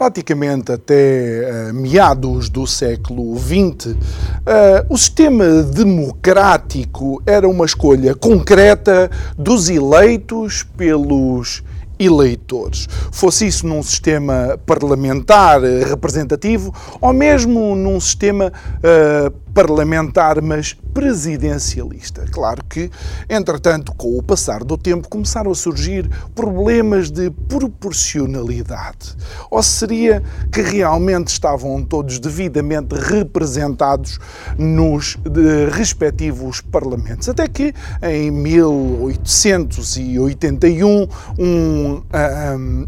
Praticamente até uh, meados do século XX, uh, o sistema democrático era uma escolha concreta dos eleitos pelos eleitores. Fosse isso num sistema parlamentar representativo ou mesmo num sistema uh, parlamentar, mas presidencialista. Claro que, entretanto, com o passar do tempo, começaram a surgir problemas de proporcionalidade. Ou seria que realmente estavam todos devidamente representados nos respectivos parlamentos? Até que, em 1881, um,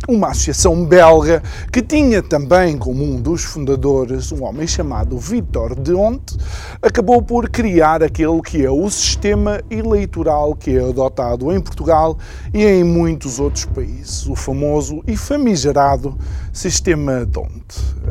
uma associação belga que tinha também como um dos fundadores um homem chamado Victor de Honte, acabou por criar aquele que é o sistema eleitoral que é adotado em Portugal e em muitos outros países, o famoso e famigerado sistema DONT.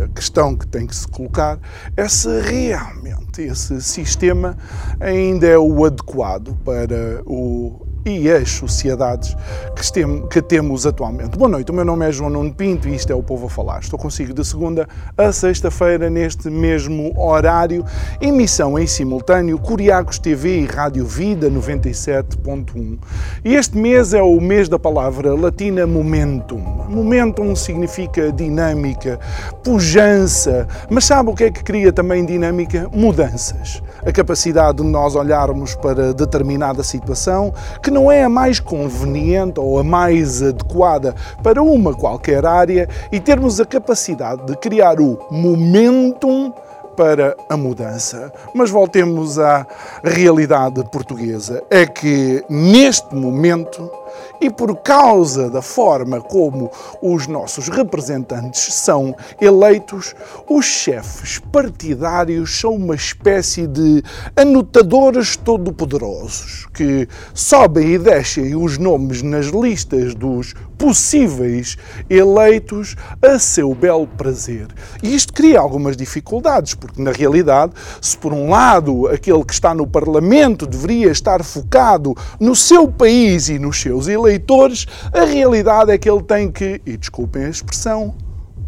A questão que tem que se colocar é se realmente esse sistema ainda é o adequado para o e as sociedades que, que temos atualmente. Boa noite, o meu nome é João Nuno Pinto e isto é o Povo a Falar. Estou consigo de segunda a sexta-feira, neste mesmo horário, emissão em simultâneo Curiacos TV e Rádio Vida 97.1. E este mês é o mês da palavra latina momentum. Momentum significa dinâmica, pujança, mas sabe o que é que cria também dinâmica? Mudanças. A capacidade de nós olharmos para determinada situação que que não é a mais conveniente ou a mais adequada para uma qualquer área e termos a capacidade de criar o momentum para a mudança. Mas voltemos à realidade portuguesa. É que neste momento e por causa da forma como os nossos representantes são eleitos, os chefes partidários são uma espécie de anotadores todo-poderosos que sobem e descem os nomes nas listas dos possíveis eleitos a seu belo prazer. E isto cria algumas dificuldades, porque na realidade, se por um lado aquele que está no Parlamento deveria estar focado no seu país e nos seus eleitores, a realidade é que ele tem que, e desculpem a expressão,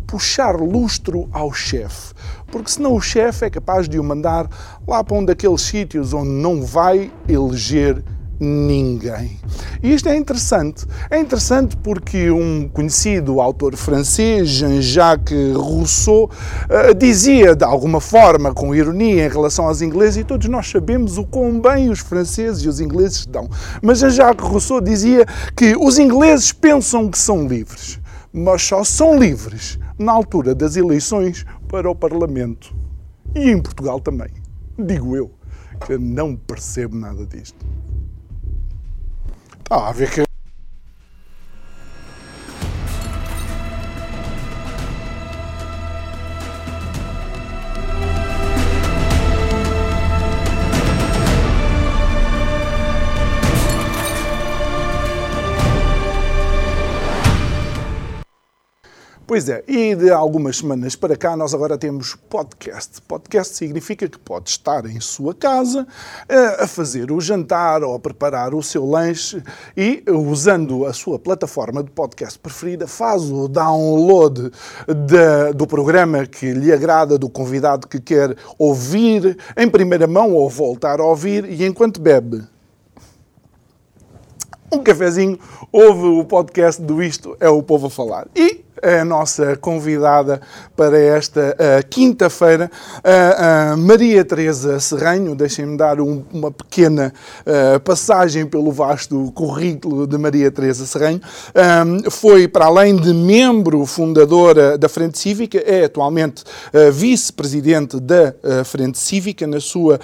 puxar lustro ao chefe. Porque senão o chefe é capaz de o mandar lá para um daqueles sítios onde não vai eleger ninguém. E isto é interessante. É interessante porque um conhecido autor francês, Jean-Jacques Rousseau, uh, dizia de alguma forma, com ironia, em relação aos ingleses, e todos nós sabemos o quão bem os franceses e os ingleses dão. Mas Jean-Jacques Rousseau dizia que os ingleses pensam que são livres, mas só são livres na altura das eleições para o Parlamento. E em Portugal também. Digo eu, que não percebo nada disto. Está a que Pois é, e de algumas semanas para cá nós agora temos podcast. Podcast significa que pode estar em sua casa eh, a fazer o jantar ou a preparar o seu lanche e, usando a sua plataforma de podcast preferida, faz o download de, do programa que lhe agrada, do convidado que quer ouvir em primeira mão ou voltar a ouvir e enquanto bebe um cafezinho, ouve o podcast do Isto é o Povo a Falar. E a nossa convidada para esta uh, quinta-feira, uh, uh, Maria Teresa Serranho. Deixem-me dar um, uma pequena passagem pelo vasto currículo de Maria Teresa Serranho. Um, foi, para além de membro fundadora da Frente Cívica, é atualmente vice-presidente da Frente Cívica. Na sua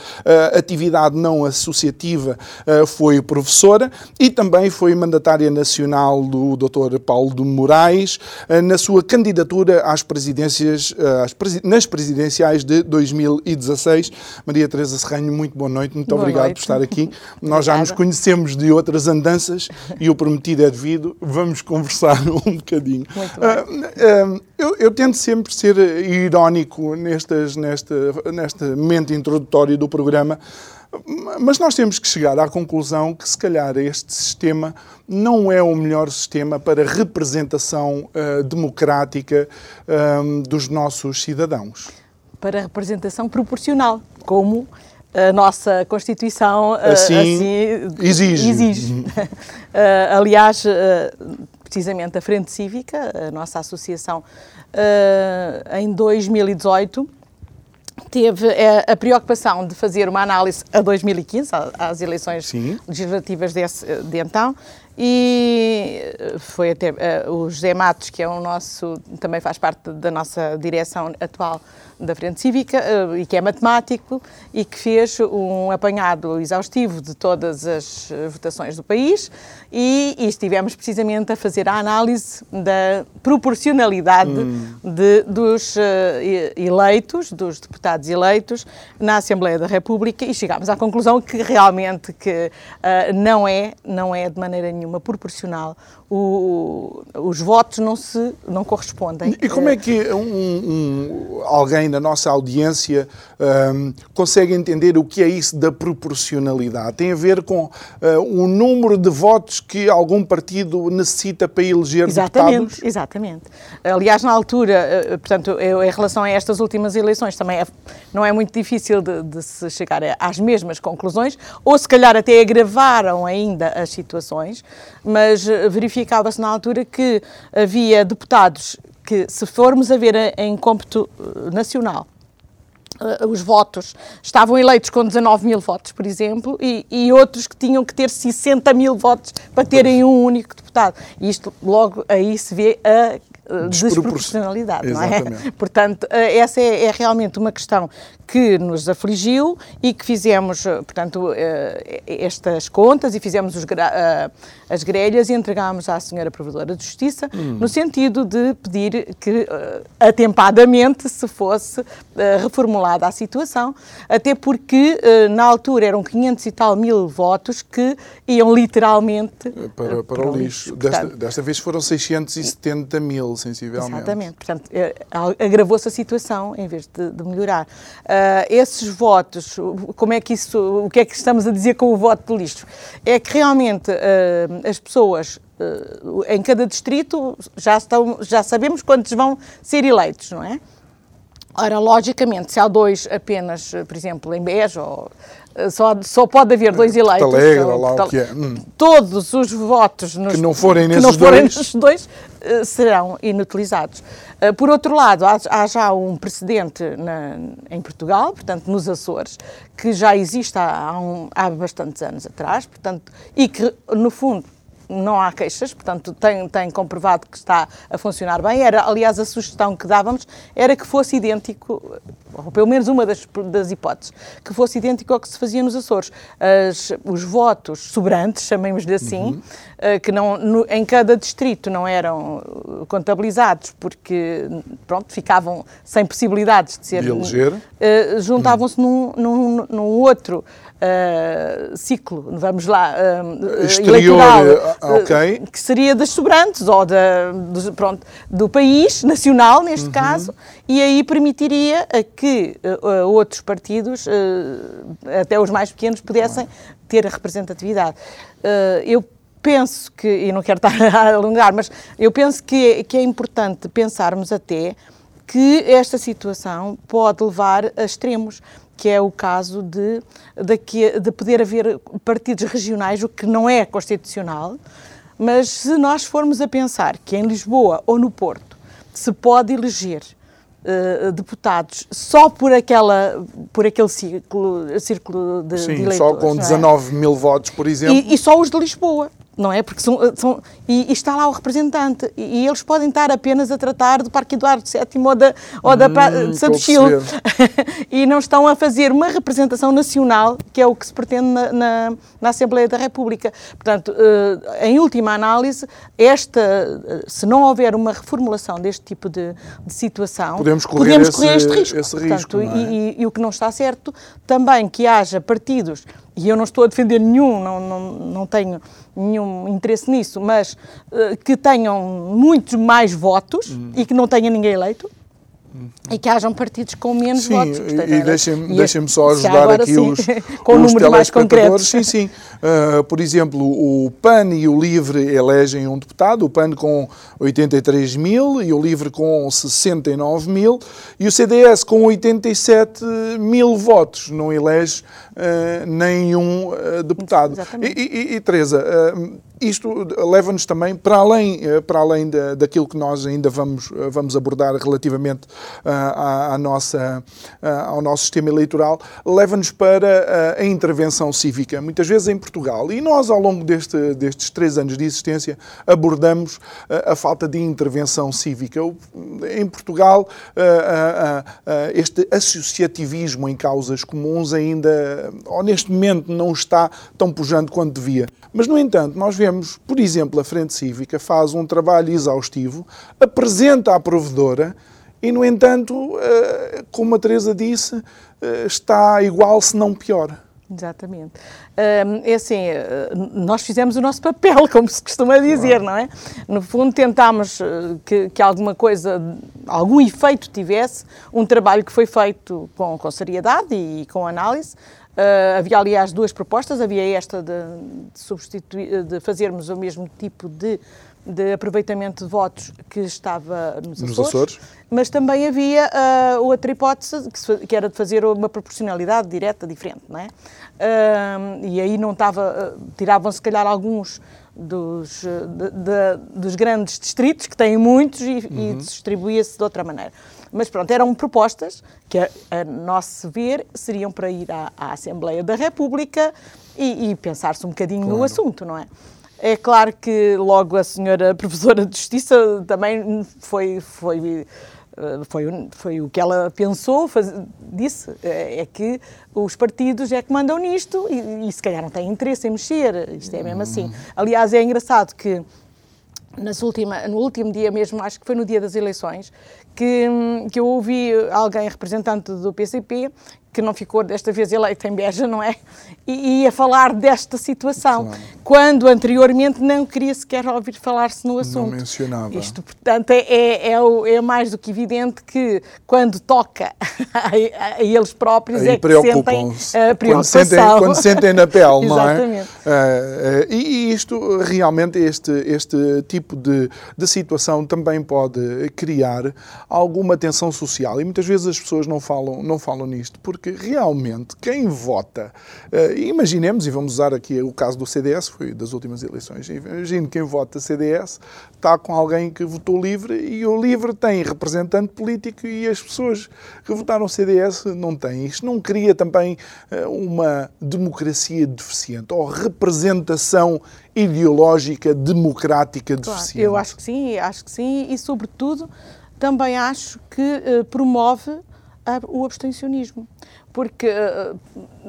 atividade não associativa, foi professora e também foi mandatária nacional do Dr. Paulo de Moraes na sua candidatura às presidências, às presi nas presidenciais de 2016. Maria Teresa Serranho, muito boa noite, muito boa obrigado noite. por estar aqui. Nós já nos conhecemos de outras andanças e o prometido é devido. Vamos conversar um bocadinho. Muito bem. eu, eu tento sempre ser irónico nestas, nesta, neste momento introdutório do programa, mas nós temos que chegar à conclusão que, se calhar, este sistema não é o melhor sistema para representação uh, democrática um, dos nossos cidadãos. Para representação proporcional, como a nossa Constituição uh, assim, assim, exige. exige. uh, aliás, precisamente a Frente Cívica, a nossa associação, em 2018 teve a preocupação de fazer uma análise a 2015, às eleições Sim. legislativas desse, de então, e foi até uh, o José Matos, que é o nosso, também faz parte da nossa direção atual da Frente Cívica uh, e que é matemático e que fez um apanhado exaustivo de todas as votações do país e, e estivemos precisamente a fazer a análise da proporcionalidade hum. de, dos uh, eleitos, dos deputados eleitos na Assembleia da República e chegámos à conclusão que realmente que não é, não é de maneira nenhuma nenhuma proporcional, o, os votos não se não correspondem. E como é que um, um, alguém da nossa audiência um, consegue entender o que é isso da proporcionalidade? Tem a ver com uh, o número de votos que algum partido necessita para eleger exatamente, deputados? Exatamente. Aliás, na altura, uh, portanto, eu, em relação a estas últimas eleições, também é, não é muito difícil de, de se chegar às mesmas conclusões, ou se calhar até agravaram ainda as situações, mas verificava-se na altura que havia deputados que, se formos a ver em cômputo nacional, os votos estavam eleitos com 19 mil votos, por exemplo, e, e, outros que tinham que ter 60 mil votos para terem um único deputado. E isto logo aí se vê a desproporcionalidade, não é? Portanto, essa é, é, realmente uma questão que nos afligiu e que fizemos, portanto, estas contas e fizemos os, as grelhas e entregámos à senhora Provedora de Justiça hum. no sentido de pedir que atempadamente se fosse reformulada a situação, até porque na altura eram 500 e tal mil votos que iam literalmente para, para, para o lixo. lixo. Desta, desta vez foram 670 mil sensivelmente. Exatamente. Portanto, agravou-se a situação em vez de, de melhorar. Uh, esses votos, como é que isso, o que é que estamos a dizer com o voto de lixo? É que realmente uh, as pessoas uh, em cada distrito já, estão, já sabemos quantos vão ser eleitos, não é? Ora, logicamente, se há dois apenas, por exemplo, em Beja ou só, só pode haver dois eleitos. Alegre, ou, lá o que é. Hum. Todos os votos nos, que não forem nesses não forem dois, nesses dois uh, serão inutilizados. Uh, por outro lado, há, há já um precedente na, em Portugal, portanto, nos Açores, que já existe há, há, um, há bastantes anos atrás, portanto, e que, no fundo, não há queixas, portanto, tem, tem comprovado que está a funcionar bem. Era, aliás, a sugestão que dávamos era que fosse idêntico, ou pelo menos uma das, das hipóteses, que fosse idêntico ao que se fazia nos Açores. As, os votos sobrantes, chamemos-lhe assim, uhum. uh, que não, no, em cada distrito não eram contabilizados porque, pronto, ficavam sem possibilidades de ser... De eleger. Uh, Juntavam-se uhum. num, num, num outro uh, ciclo, vamos lá, uh, Exterior, eleitoral, okay. que seria das sobrantes ou da, do, pronto, do país, nacional neste uhum. caso, e aí permitiria que outros partidos, até os mais pequenos, pudessem ter a representatividade. eu penso que, e não quero estar a alongar, mas eu penso que, que é importante pensarmos até que esta situação pode levar a extremos que é o caso de, de, de poder haver partidos regionais, o que não é constitucional, mas se nós formos a pensar que em Lisboa ou no Porto se pode eleger uh, deputados só por, aquela, por aquele círculo, círculo de, Sim, de eleitores. só com 19 é? mil votos, por exemplo. E, e, só os de Lisboa. Não é? Porque são, são e, e, está lá o representante e, e, eles podem estar apenas a tratar do Parque Eduardo VII ou da, ou da hum, de Santo Chile e não estão a fazer uma representação nacional, que é o que se pretende na, na, na Assembleia da República. Portanto, uh, em última análise, esta, uh, se não houver uma reformulação deste tipo de, de situação, podemos correr, podemos esse, correr este risco. Esse risco Portanto, é? e, e o que não está certo, também que haja partidos e eu não estou a defender nenhum, não, não, não tenho nenhum interesse nisso, mas uh, que tenham muitos mais votos uhum. e que não tenha ninguém eleito. E que hajam partidos com menos sim, votos. Portanto, e deixem-me deixem só ajudar aqui sim, os, com os números mais concretos. Sim, sim. Uh, por exemplo, o PAN e o LIVRE elegem um deputado, o PAN com 83 mil e o LIVRE com 69 mil, e o CDS com 87 mil votos não elege uh, nenhum uh, deputado. E, e, e, Teresa, isto leva-nos também para além, para além da, daquilo que nós ainda vamos, vamos abordar relativamente à, à nossa, ao nosso sistema eleitoral, leva-nos para a intervenção cívica. Muitas vezes em Portugal. E nós, ao longo deste, destes três anos de existência, abordamos a falta de intervenção cívica. Em Portugal, este associativismo em causas comuns ainda, ou neste momento, não está tão pujante quanto devia. Mas, no entanto, nós vemos, por exemplo, a Frente Cívica faz um trabalho exaustivo, apresenta à provedora e, no entanto, como a Teresa disse, está igual, se não pior. Exatamente. É assim, eh, nós fizemos o nosso papel, como se costuma dizer, não é? No fundo, tentámos eh, que, que, alguma coisa, algum efeito tivesse, um trabalho que foi feito com, com seriedade e com análise. Uh, havia, aliás, duas propostas. Havia esta de, de, substituir, de fazermos o mesmo tipo de de aproveitamento de votos que estava nos, nos Açores, Açores, mas também havia uh, outra hipótese que, se, que, era de fazer uma proporcionalidade direta diferente, não é? Uh, e aí não estava, uh, tiravam se calhar alguns dos, de, de, dos grandes distritos, que têm muitos, e, uhum. e distribuía-se de outra maneira. Mas pronto, eram propostas que, a, a nosso ver, seriam para ir à, à Assembleia da República e, e pensar-se um bocadinho claro. no assunto, não é? É claro que logo a senhora professora de Justiça também foi, foi, eh, foi, foi o que ela pensou, faz, disse, é, é que os partidos é que mandam nisto e, e se calhar não têm interesse em mexer, isto é mesmo assim. Aliás, é engraçado que nas última, no último dia mesmo, acho que foi no dia das eleições, que, que eu ouvi alguém representante do PCP que não ficou desta vez eleito em Beja, não é? E ia falar desta situação, claro. quando anteriormente não queria sequer ouvir falar-se no assunto. Não mencionava. Isto, portanto, é, é, é, é mais do que evidente que quando toca a, a eles próprios Aí é que sentem a preocupação. Quando sentem, quando sentem na pele, não é? Exatamente. Uh, uh, e, isto, realmente, este, este tipo de, de situação também pode criar alguma tensão social. E muitas vezes as pessoas não falam, não falam nisto, porque porque realmente quem vota, uh, imaginemos, e vamos usar aqui o caso do CDS, foi das últimas eleições, imagine quem vota CDS está com alguém que votou livre e o livre tem representante político e as pessoas que votaram CDS não têm. Isto não cria também uh, uma democracia deficiente ou representação ideológica democrática deficiente? Claro, eu acho que sim, acho que sim e sobretudo também acho que uh, promove o abstencionismo. Porque, eh,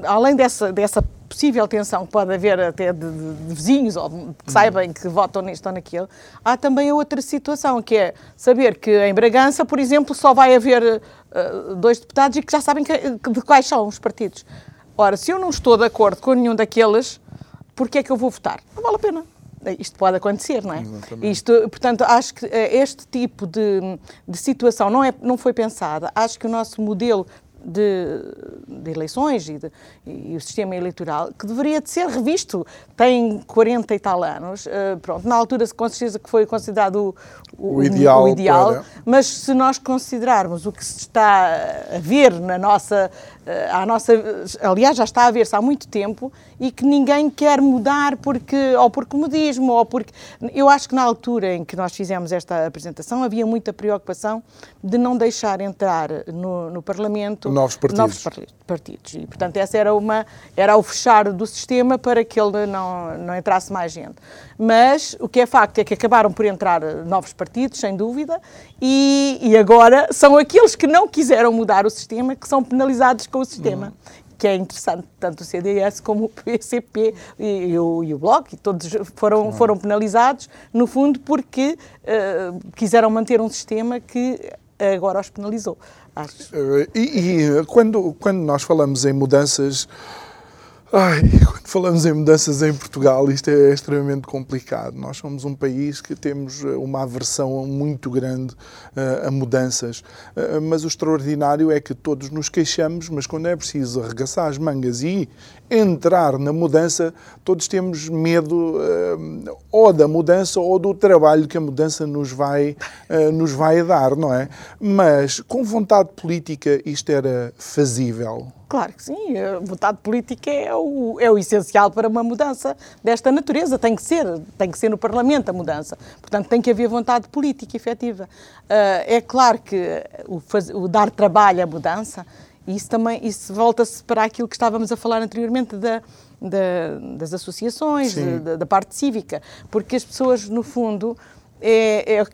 além dessa, dessa possível tensão que pode haver até de, de, de vizinhos ou que saibam que votam nisto ou naquilo, há também outra situação, que é saber que em Bragança, por exemplo, só vai haver uh, dois deputados e que já sabem que, de quais são os partidos. Ora, se eu não estou de acordo com nenhum daqueles, por que é que eu vou votar? Não vale a pena isto pode acontecer, não é? Exatamente. Isto, portanto, acho que eh, este tipo de, de situação não, é, não foi pensada. Acho que o nosso modelo de, de, eleições e, de, e, o sistema eleitoral, que deveria de ser revisto. Tem 40 e tal anos, uh, pronto, na altura com certeza que foi considerado o, o, ideal, o ideal mas se nós considerarmos o que se está a ver na nossa a nossa, aliás, já está a ver-se há muito tempo e que ninguém quer mudar porque, ou por comodismo, ou porque. Eu acho que na altura em que nós fizemos esta apresentação havia muita preocupação de não deixar entrar no, no Parlamento novos partidos. novos partidos. E, portanto, essa era, uma, era o fechar do sistema para que ele não, não entrasse mais gente. Mas o que é facto é que acabaram por entrar novos partidos, sem dúvida, e, e agora são aqueles que não quiseram mudar o sistema que são penalizados com o sistema. Uhum que é interessante, tanto o CDS como o PCP e, e, o, e o Bloco, e todos foram, foram penalizados, no fundo, porque uh, quiseram manter um sistema que agora os penalizou. Acho. Eh, e, e quando, quando nós falamos em mudanças Ai, quando falamos em mudanças em Portugal, isto é extremamente complicado. Nós somos um país que temos eh, uma aversão muito grande uh, a mudanças. Uh, mas o extraordinário é que todos nos queixamos, mas quando é preciso arregaçar as mangas e entrar na mudança, todos temos medo uh, ou da mudança ou do trabalho que a mudança nos vai, nos vai dar, não é? Mas com vontade política isto era fazível. Claro que sim, a vontade política é o, é o essencial para uma mudança desta natureza. Tem que ser, tem que ser no Parlamento a mudança. Portanto, tem que haver vontade política efetiva. Uh, é claro que o, faz, o, dar trabalho à mudança, isso também isso volta-se para aquilo que estávamos a falar anteriormente da, da, das associações, da, da parte cívica, porque as pessoas, no fundo, é, é,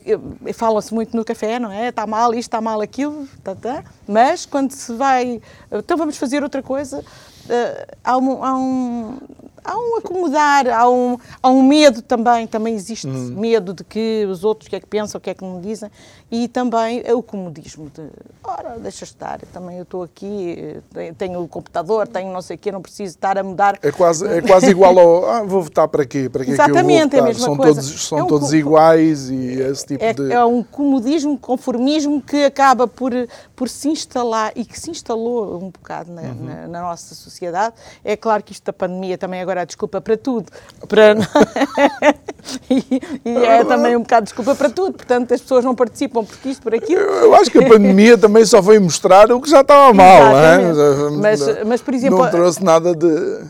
é, fala-se muito no café, não é? Está mal isto, está mal aquilo, tá, tá. mas quando se vai, então vamos fazer outra coisa, uh, há, um, há, um, há um acomodar, há um, há um medo também, também existe hum. medo de que os outros o que é que pensam, o que é que não dizem, e também é o comodismo de, ora, deixa estar, também eu estou aqui, tenho o computador, tenho não sei o quê, não preciso estar a mudar. É quase, é quase igual ao, ah, vou votar para quê? Para quê Exatamente, que eu vou votar? é a mesma são coisa. Todos, são é um, todos iguais e esse tipo é, de... É um comodismo, conformismo que acaba por, por se instalar e que se instalou um bocado na, uhum. na, na nossa sociedade. É claro que isto da pandemia também agora é desculpa para tudo. Para... e, e é também um bocado desculpa para tudo. Portanto, as pessoas não participam porque isto, por aquilo. Eu acho que a pandemia também só veio mostrar o que já estava mal, não é? Mas, mas, por exemplo. Não trouxe nada de.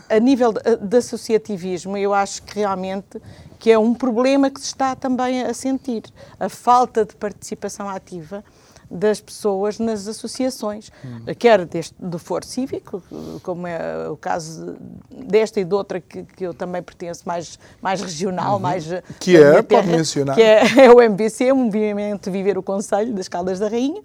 A nível de, de associativismo, eu acho que realmente que é um problema que se está também a sentir. A falta de participação ativa das pessoas nas associações, hum. quer deste, do Foro Cívico, como é o caso desta e de outra que, que eu também pertenço, mais, mais regional, uhum. mais... Que é, pode mencionar. Que é, é o MBC, o Movimento Viver o Conselho das Caldas da Rainha,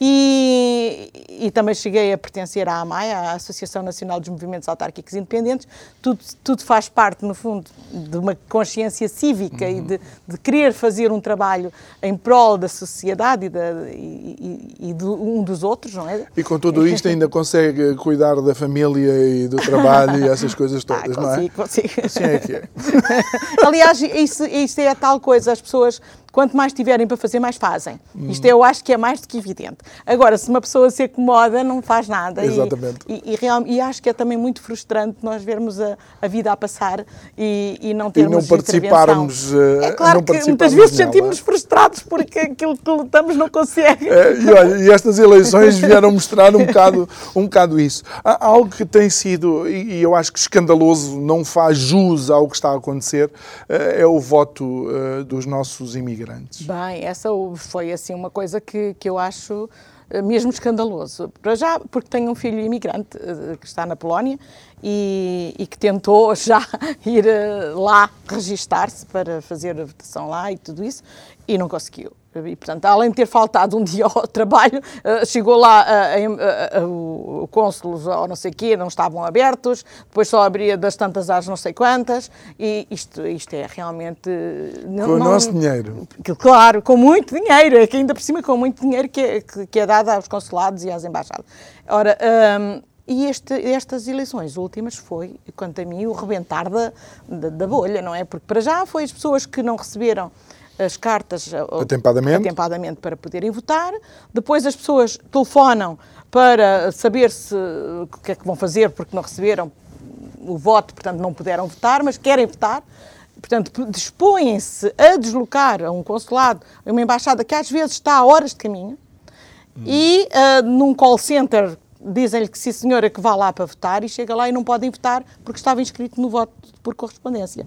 e, e, também cheguei a pertencer à AMAI, à Associação Nacional dos Movimentos Autárquicos Independentes. Tudo, tudo faz parte, no fundo, de uma consciência cívica uhum. e de, de, querer fazer um trabalho em prol da sociedade e, da, e, e de um dos outros, não é? E com tudo isto ainda consegue cuidar da família e do trabalho e essas coisas ah, todas, ah, consigo, não é? Consigo, Assim é que é. Aliás, isso, isso é a tal coisa, as pessoas quanto mais tiverem para fazer, mais fazem. Hum. Isto eu acho que é mais do que evidente. Agora, se uma pessoa se acomoda, não faz nada. Exatamente. E, e, e, e acho que é também muito frustrante nós vermos a, a vida a passar e, e não termos e não participarmos. Eh, é claro que muitas vezes sentimos-nos frustrados porque aquilo que lutamos não consegue. É, e, olha, e estas eleições vieram mostrar um bocado, um bocado isso. Há algo que tem sido, e, eu acho que escandaloso, não faz jus ao que está a acontecer, eh, é o voto eh, dos nossos imigrantes Bem, essa foi assim uma coisa que, que eu acho eh, mesmo escandaloso. Para já, porque tenho um filho imigrante eh, que está na Polónia e, e que tentou já ir eh, lá registar-se para fazer a votação lá e tudo isso e não conseguiu. E, portanto, além de ter faltado um dia ao trabalho, uh, chegou lá uh, uh, o cônsulos ou não sei o quê, não estavam abertos, depois só abria das tantas às não sei quantas, e isto, isto é realmente... Não, com o nosso dinheiro. Que, claro, com muito dinheiro, é que ainda por cima com muito dinheiro que é, que, é dado aos consulados e às embaixadas. Ora, um, e este, estas eleições últimas foi, quanto a mim, o rebentar da, da, da bolha, não é? Porque para já foi as pessoas que não receberam as cartas eh, atempadamente. atempadamente para poderem votar. Depois as pessoas telefonam para saber se o que é que vão fazer porque não receberam o voto, portanto não puderam votar, mas querem votar. Portanto, dispõem-se a deslocar a um consulado, a uma embaixada que às vezes está a horas de caminho, hum. e uh, num call center dizem-lhe que sim senhora que vá lá para votar e chega lá e não podem votar porque estava inscrito no voto por correspondência.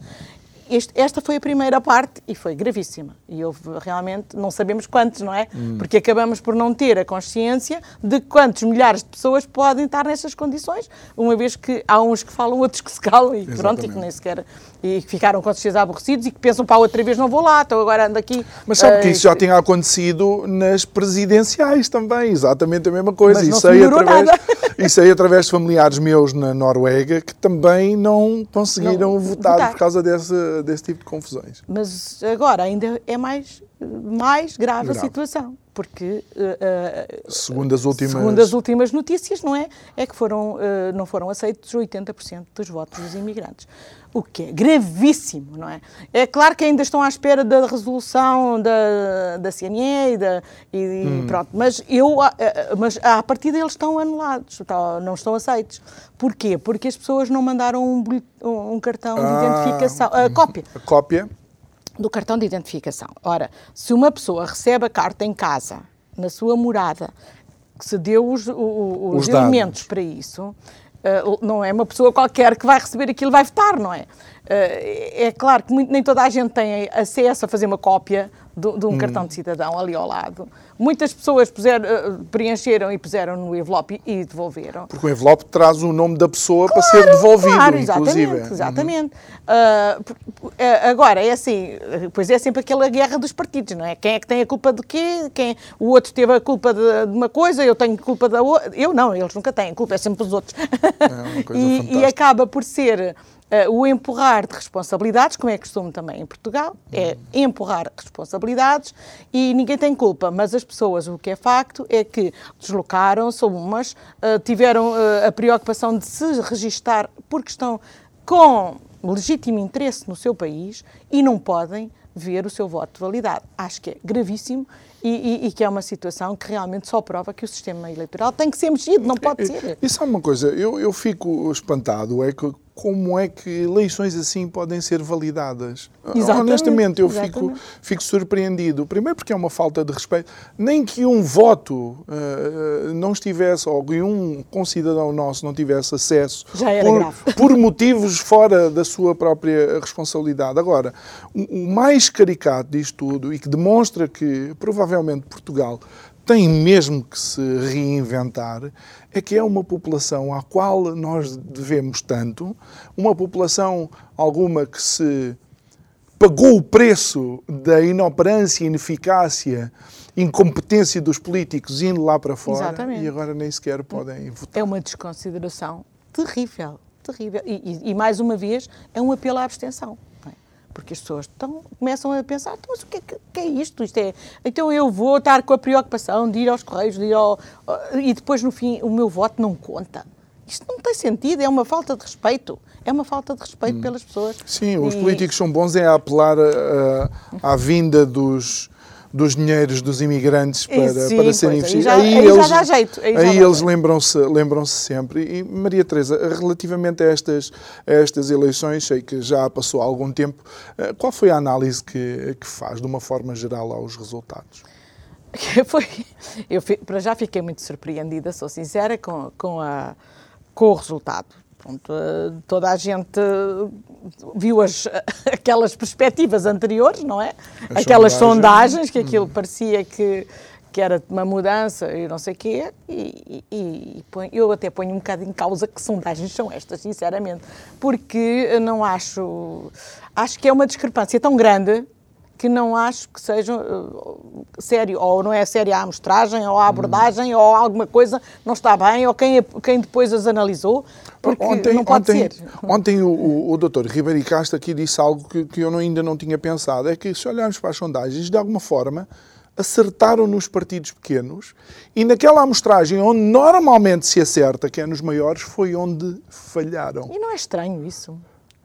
Este, esta foi a primeira parte e foi gravíssima. E houve realmente, não sabemos quantos, não é? Hum. Porque acabamos por não ter a consciência de quantos milhares de pessoas podem estar nessas condições, uma vez que há uns que falam, outros que se calam e Exatamente. pronto, e que nem sequer. E que ficaram com certeza aborrecidos e que pensam para outra vez não vou lá, estou agora ando aqui. Mas sabe uh, que isso já tinha acontecido nas presidenciais também, exatamente a mesma coisa. Mas não isso, aí através, nada. isso aí através de familiares meus na Noruega que também não conseguiram não, votar, votar por causa dessa desse tipo de confusões. Mas agora ainda é mais, mais grave, grave. a situação, porque uh, segundo, as últimas... segundo as últimas notícias, não é? É que foram, uh, não foram aceitos 80% dos votos dos imigrantes. O que é gravíssimo, não é? É claro que ainda estão à espera da resolução da, da CNE e, da, e hum. pronto, mas, eu, mas a partir deles estão anulados, não estão aceitos. Porquê? Porque as pessoas não mandaram um, um cartão de ah, identificação, a cópia. A cópia? Do cartão de identificação. Ora, se uma pessoa recebe a carta em casa, na sua morada, que se deu os, os, os elementos para isso, Uh, não é uma pessoa qualquer que vai receber aquilo vai votar, não é? Uh, é claro que muito, nem toda a gente tem acesso a fazer uma cópia de, de um hum. cartão de cidadão ali ao lado. Muitas pessoas puseram, uh, preencheram e puseram no envelope e, devolveram. Porque o envelope traz o nome da pessoa claro, para ser devolvido, claro, exatamente, inclusive. Exatamente. Uhum. Uh, agora, é assim, pois é sempre aquela guerra dos partidos, não é? Quem é que tem a culpa de quê? Quem, o outro teve a culpa de, de uma coisa, eu tenho culpa da outra. Eu não, eles nunca têm, a culpa é sempre dos outros. É uma coisa e, e acaba por ser Uh, o empurrar de responsabilidades, como é costume também em Portugal, é empurrar responsabilidades e ninguém tem culpa, mas as pessoas, o que é facto é que deslocaram-se, umas uh, tiveram uh, a preocupação de se registar porque estão com legítimo interesse no seu país e não podem ver o seu voto validado. Acho que é gravíssimo e, e, e, que é uma situação que realmente só prova que o sistema eleitoral tem que ser mexido, não pode ser. E sabe uma coisa, eu, eu fico espantado, é que como é que eleições assim podem ser validadas? Exatamente, Honestamente, eu fico, fico surpreendido. Primeiro porque é uma falta de respeito. Nem que um voto uh, não estivesse, ou que um concidadão nosso não tivesse acesso por, por, motivos fora da sua própria responsabilidade. Agora, o, o mais caricato disto tudo e que demonstra que provavelmente Portugal tem mesmo que se reinventar é que é uma população à qual nós devemos tanto, uma população alguma que se pagou o preço da inoperância, ineficácia, incompetência dos políticos indo lá para fora Exatamente. e agora nem sequer podem votar. É uma desconsideração terrível, terrível. E, e, e mais uma vez, é um apelo à abstenção porque as pessoas estão, começam a pensar, então, mas o que é, que é isto? isto é, então eu vou estar com a preocupação de ir aos Correios de ir ao, e depois no fim o meu voto não conta. Isto não tem sentido, é uma falta de respeito. É uma falta de respeito hum. pelas pessoas. Sim, os políticos são bons em apelar à vinda dos, dos dinheiros dos imigrantes para, Sim, para serem investidos. Aí, aí, eles, dá jeito. Aí, aí eles lembram-se lembram -se sempre. E, Maria Teresa, relativamente a estas, a estas eleições, sei que já passou algum tempo, eh, qual foi a análise que, que faz, de uma forma geral, aos resultados? Foi, eu para já fiquei muito surpreendida, sou sincera, com, com, a, com o resultado Pronto, eh, toda a gente viu as, aquelas perspectivas anteriores, não é? As aquelas sondagens, que aquilo hum. parecia que, que era uma mudança e não sei o quê, e, e, e, eu até ponho um bocado em causa que sondagens são estas, sinceramente, porque não acho, acho que é uma discrepância tão grande que não acho que seja uh, sério, ou não é séria a amostragem, ou a abordagem, hum. ou alguma coisa não está bem, ou quem, quem depois as analisou, porque ontem, não pode ontem, ser. Ontem o, o, o doutor Ribeiro Castro aqui disse algo que, que eu não, ainda não tinha pensado, é que se olharmos para as sondagens, de alguma forma, acertaram nos partidos pequenos e naquela amostragem onde normalmente se acerta, que é nos maiores, foi onde falharam. E não é estranho isso?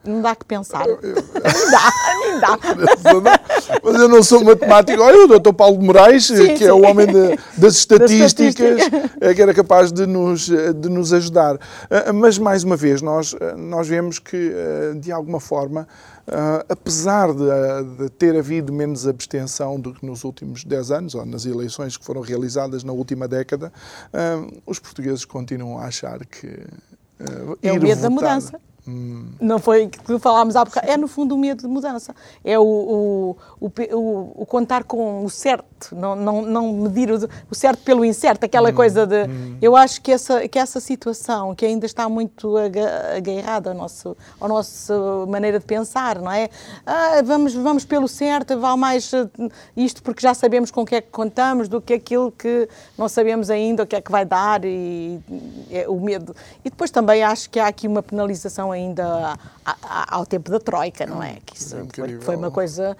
Não dá que pensar. Eu, eu... dá, nem dá. Mas eu não sou matemático. Olha, o doutor Paulo de Moraes, sim, que sim. é o homem de, das estatísticas, é que era capaz de nos, de nos ajudar. Ah, mas, mais uma vez, nós, nós vemos que, ah, de alguma forma, Uh, apesar de, de, ter havido menos abstenção do que nos últimos 10 anos, ou nas eleições que foram realizadas na última década, uh, os portugueses continuam a achar que. Uh, é o medo votar, da mudança. Hum. Não foi que falámos há bocado. É, no fundo, o medo de mudança. É o, o, o, o contar com o certo, não, não, não medir o, certo pelo incerto, aquela hum. coisa de. Hum. Eu acho que essa, que essa situação, que ainda está muito agarrada ao nosso, ao nossa maneira de pensar, não é? Ah, vamos, vamos pelo certo, vale mais eh, isto porque já sabemos com o que é que contamos do que aquilo que não sabemos ainda o que é que vai dar e é o medo. E depois também acho que há aqui uma penalização ainda ao tempo da Troika, não é? Que isso foi, foi, uma coisa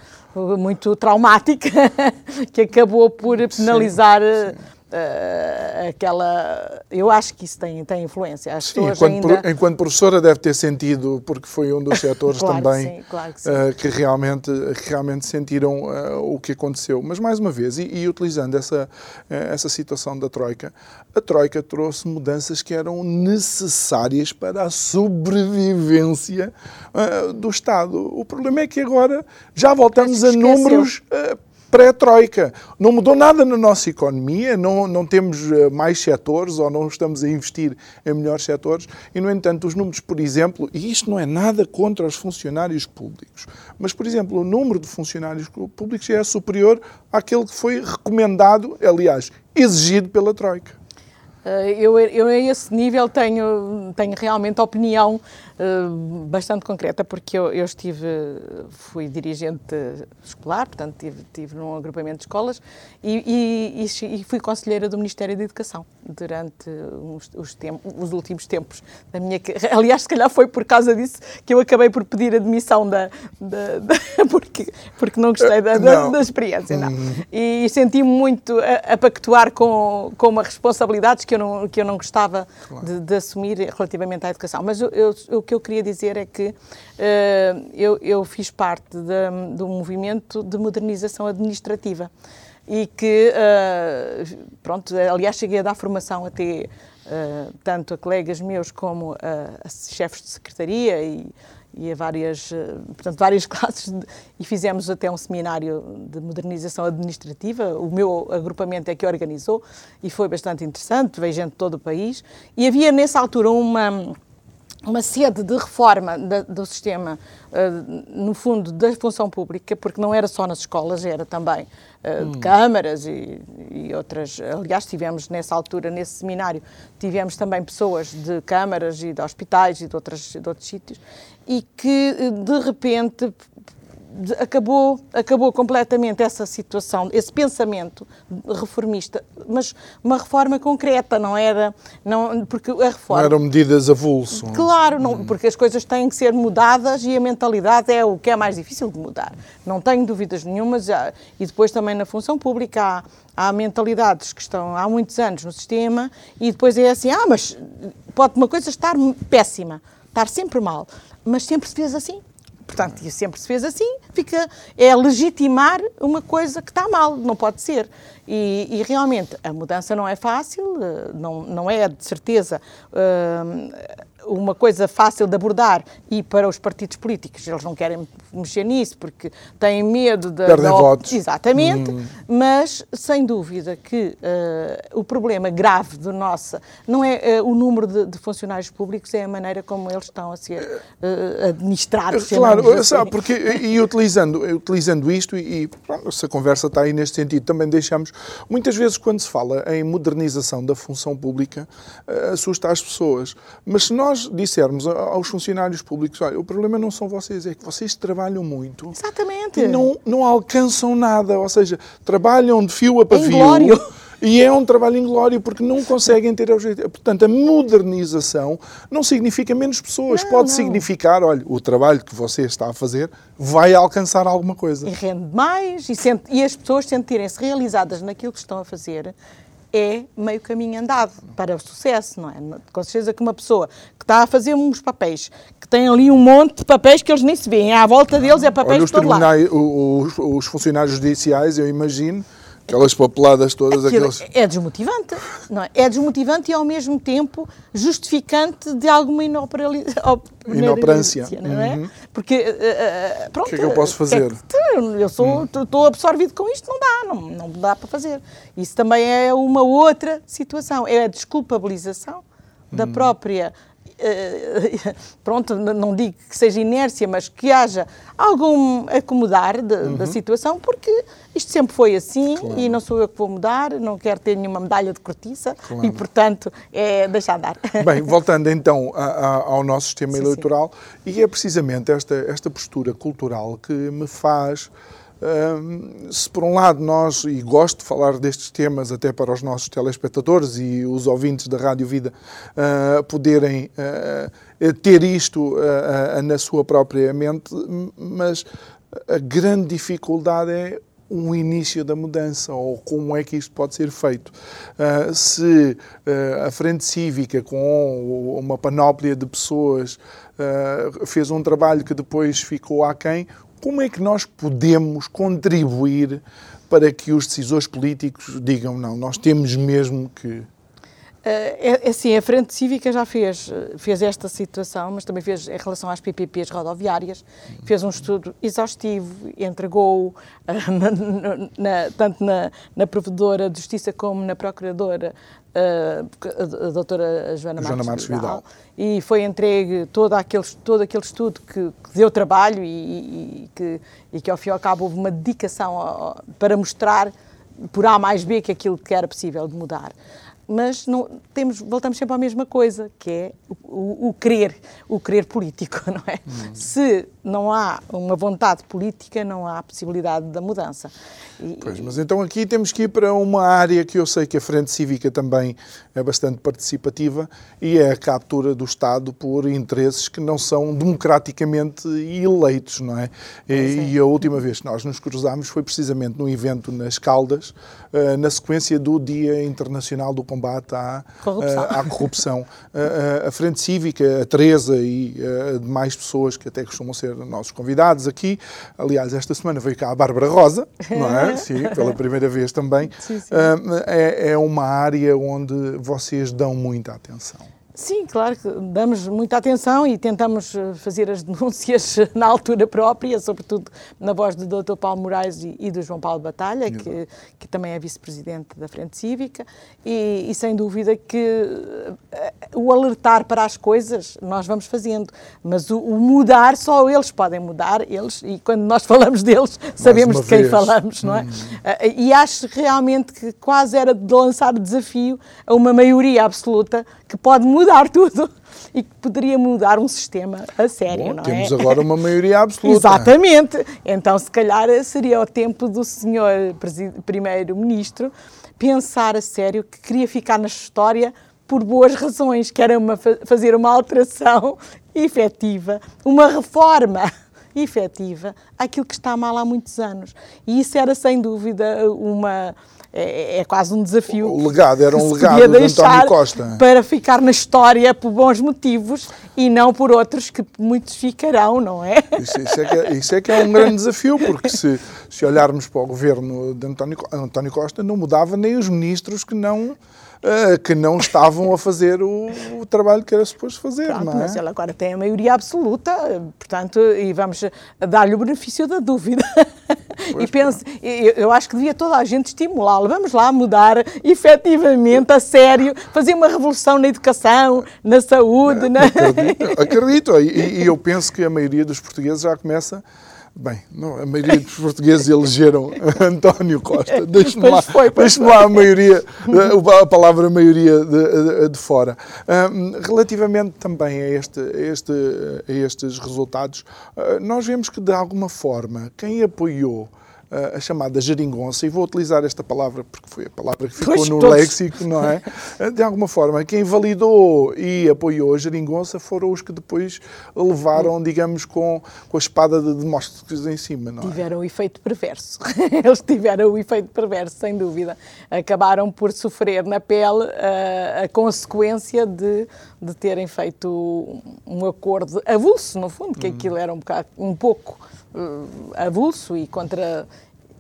muito traumática que acabou por penalizar. Sim, sim uh, aquela. Eu acho que isso tem, tem influência. As sim, enquanto, ainda... enquanto, professora deve ter sentido, porque foi um dos setores claro também sim, claro que, uh, que, realmente, que realmente sentiram uh, o que aconteceu. Mas, mais uma vez, e, e utilizando essa, essa situação da Troika, a Troika trouxe mudanças que eram necessárias para a sobrevivência do Estado. O problema é que agora já voltamos a números pré-troika. Não mudou nada na nossa economia, não, não temos eh, mais setores ou não estamos a investir em melhores setores e, no entanto, os números, por exemplo, e isto não é nada contra os funcionários públicos, mas, por exemplo, o número de funcionários públicos é superior àquele que foi recomendado, aliás, exigido pela Troika. Eh, eu, eu, a esse nível tenho, tenho realmente opinião uh, bastante concreta, porque eu, eu, estive, fui dirigente escolar, portanto estive, estive num agrupamento de escolas e, e, e fui conselheira do Ministério da Educação durante os, os, tempos, os, últimos tempos da minha Aliás, se calhar foi por causa disso que eu acabei por pedir admissão da, da, da porque, porque não gostei da, da, da experiência. Não. Hum. E senti-me muito a, a pactuar com, com uma responsabilidades que eu não, que eu não gostava claro. de, de, assumir relativamente à educação. Mas eu, eu, o que eu queria dizer é que uh, eu, eu fiz parte de, do movimento de modernização administrativa e que, uh, pronto, aliás, cheguei a dar formação até uh, tanto a colegas meus como a, a chefes de secretaria e, e a várias, portanto, várias classes e fizemos até um seminário de modernização administrativa. O meu agrupamento é que organizou e foi bastante interessante, veio gente de todo o país. E havia nessa altura uma uma sede de reforma do sistema, uh, no fundo, da função pública, porque não era só nas escolas, era também uh, hum. de câmaras e, e, outras. Aliás, tivemos nessa altura, nesse seminário, tivemos também pessoas de câmaras e de hospitais e de, outras, de outros sítios, e que, de repente, acabou, acabou completamente essa situação, esse pensamento reformista, mas uma reforma concreta, não era, não, porque a reforma... Não eram medidas avulso. Claro, não, hum. porque as coisas têm que ser mudadas e a mentalidade é o que é mais difícil de mudar. Não tenho dúvidas nenhumas, e depois também na função pública há, há mentalidades que estão há muitos anos no sistema e depois é assim, ah, mas pode uma coisa estar péssima, estar sempre mal, mas sempre se fez assim. Portanto, e sempre se fez assim, fica, é legitimar uma coisa que está mal, não pode ser. E, e realmente a mudança não é fácil, eh, não, não é de certeza. Uh, uma coisa fácil de abordar e para os partidos políticos eles não querem mexer nisso porque têm medo de, Perdem da, votos. Exatamente, hum. mas sem dúvida que uh, o problema grave do nosso não é uh, o número de, de, funcionários públicos, é a maneira como eles estão a ser uh, administrados. Claro, assim. sabe, porque e utilizando, utilizando isto e, e se a conversa está aí neste sentido, também deixamos, muitas vezes quando se fala em modernização da função pública, assusta as pessoas, mas se nós nós dissermos aos funcionários públicos, olha, o problema não são vocês, é que vocês trabalham muito. Exatamente. E não, não alcançam nada, ou seja, trabalham de fio a pavio. E é um trabalho inglório porque não conseguem ter objetivo. Portanto, a modernização não significa menos pessoas. Não, Pode não. significar, olha, o trabalho que você está a fazer vai alcançar alguma coisa. E rende mais e, sente, e as pessoas sentirem-se realizadas naquilo que estão a fazer é meio caminho andado para o sucesso, não é? Com certeza que uma pessoa que está a fazer uns papéis, que tem ali um monte de papéis que eles nem se veem, à volta deles é papéis Olha, de todo lado. os, os funcionários judiciais, eu imagino, Aquelas papeladas todas, Aquilo aqueles... É desmotivante, não é? É desmotivante e ao mesmo tempo justificante de alguma inoperali- Inoperância. não é? Uhum. Porque, eh, eh, pronto... O que é que eu posso é fazer? que- eu sou, estou absorvido com isto, não dá, não, não dá para fazer. Isso também é uma outra situação, é a desculpabilização da própria... pronto, não digo que seja inércia, mas que haja algum acomodar de- da situação, porque isto sempre foi assim e não sou eu que vou mudar, não quero ter nenhuma medalha de cortiça e, portanto, é deixar andar. Bem, voltando então a- a- ao nosso sistema Sim, sim. eleitoral, e é precisamente esta, esta postura cultural que me faz. Hum, se por um lado nós, e gosto de falar destes temas até para os nossos telespectadores e os ouvintes da Rádio Vida ah, poderem ah, ter isto ah, na sua própria mente, mas a grande dificuldade é um início da mudança ou como é que isto pode ser feito. Ah, se ah, a Frente Cívica, com uma panóplia de pessoas, ah, fez um trabalho que depois ficou aquém, como é que nós podemos contribuir para que os decisores políticos digam não, nós temos mesmo que. É, é assim, a Frente Cívica já fez, eh, fez esta situação, mas também fez em relação às PPPs rodoviárias, fez um estudo exaustivo, entregou eh, na- na- tanto na, na Provedora de Justiça como na Procuradora, eh, a, a doutora Joana Joana Marques Vidal. e foi entregue todo aquele, todo aquele estudo que, que deu trabalho e, e- que, e que ao fim e ao cabo houve uma dedicação ao- para mostrar por A mais B que aquilo que era possível de mudar. Mas não, temos, voltamos sempre à mesma coisa, que é o, o- o querer, o querer político, não é? Se não há uma vontade política, não há possibilidade da mudança. E- Pois, mas então aqui temos que ir para uma área que eu sei que a Frente Cívica também é bastante participativa e é a captura do Estado por interesses que não são democraticamente eleitos, não é? E, e a última vez que nós nos cruzámos foi precisamente num evento nas Caldas, eh, na sequência do Dia Internacional do Combate à Corrupção. eh, à corrupção. A- a, a Frente Cívica, a Teresa e eh, demais pessoas que até costumam ser nossos convidados aqui. Aliás, esta semana veio cá a Bárbara Rosa, não é? Sim, pela primeira vez também. Sim, sim. É, é uma área onde vocês dão muita atenção. Sim, claro que damos muita atenção e tentamos eh, fazer as denúncias na altura própria, sobretudo na voz do Dr. Paulo Moraes e, e do João Paulo Batalha, que, que também é vice-presidente da Frente Cívica, e, e sem dúvida que eh, o alertar para as coisas nós vamos fazendo, mas o, o mudar só eles podem mudar, eles, e quando nós falamos deles sabemos de quem vez. falamos, não é? Eh, E acho realmente que quase era de lançar desafio a uma maioria absoluta que pode mudar tudo e que poderia mudar um sistema a sério, Bom, não temos é? agora uma maioria absoluta. Exatamente. Então, se calhar, seria o tempo do senhor primeiro-ministro pensar a sério que queria ficar na história por boas razões, que era uma, fa- fazer uma alteração efetiva, uma reforma efetiva àquilo que está mal há muitos anos. E isso era, sem dúvida, uma... É, é quase um desafio. O legado era um legado de António Costa. Para ficar na história por bons motivos e não por outros que muitos ficarão, não é? Isso, isso é que é, isso é que é um grande desafio, porque se, se olharmos para o governo de António, António Costa, não mudava nem os ministros que não, eh, que não estavam a fazer o, o trabalho que era suposto fazer, Pronto, não é? mas ele agora tem a maioria absoluta, portanto, e vamos dar-lhe o benefício da dúvida. E penso, eu, eu acho que devia toda a gente estimulá-lo. Vamos lá mudar efetivamente, a sério, fazer uma revolução na educação, na saúde. Na... Acredito, acredito. E, e eu penso que a maioria dos portugueses já começa. Bem, não, a maioria dos portugueses elegeram António Costa. Deixe-me lá, foi, deixe lá a maioria, eh, a palavra maioria de, de fora. Ahm, Relativamente também a, este, a este- a estes resultados, nós vemos que de alguma forma quem apoiou a chamada geringonça, e vou utilizar esta palavra porque foi a palavra que ficou Pois, no todos. léxico, não é? De alguma forma, quem validou e apoiou a geringonça foram os que depois levaram, digamos, com, com a espada de Demóstenes em cima, não é? Tiveram o efeito perverso. Eles tiveram o efeito perverso, sem dúvida. Acabaram por sofrer na pele uh, a consequência de, de terem feito um acordo avulso, no fundo, que aquilo era um, bocado, um pouco uh, avulso e contra.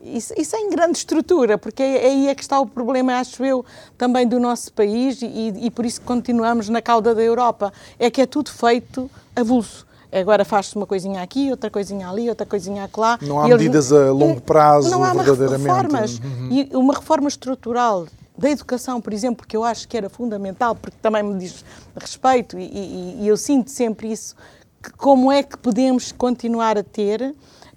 Isso, isso é em grande estrutura, porque é, é aí é que está o problema, acho eu, também do nosso país e, e por isso continuamos na cauda da Europa. É que é tudo feito avulso. Agora faz-se uma coisinha aqui, outra coisinha ali, outra coisinha acolá. Não há E eles- medidas a longo prazo, não há verdadeiramente. Uhum. reformas. E uma reforma estrutural da educação, por exemplo, que eu acho que era fundamental, porque também me diz respeito e, e- e eu sinto sempre isso, como é que podemos continuar a ter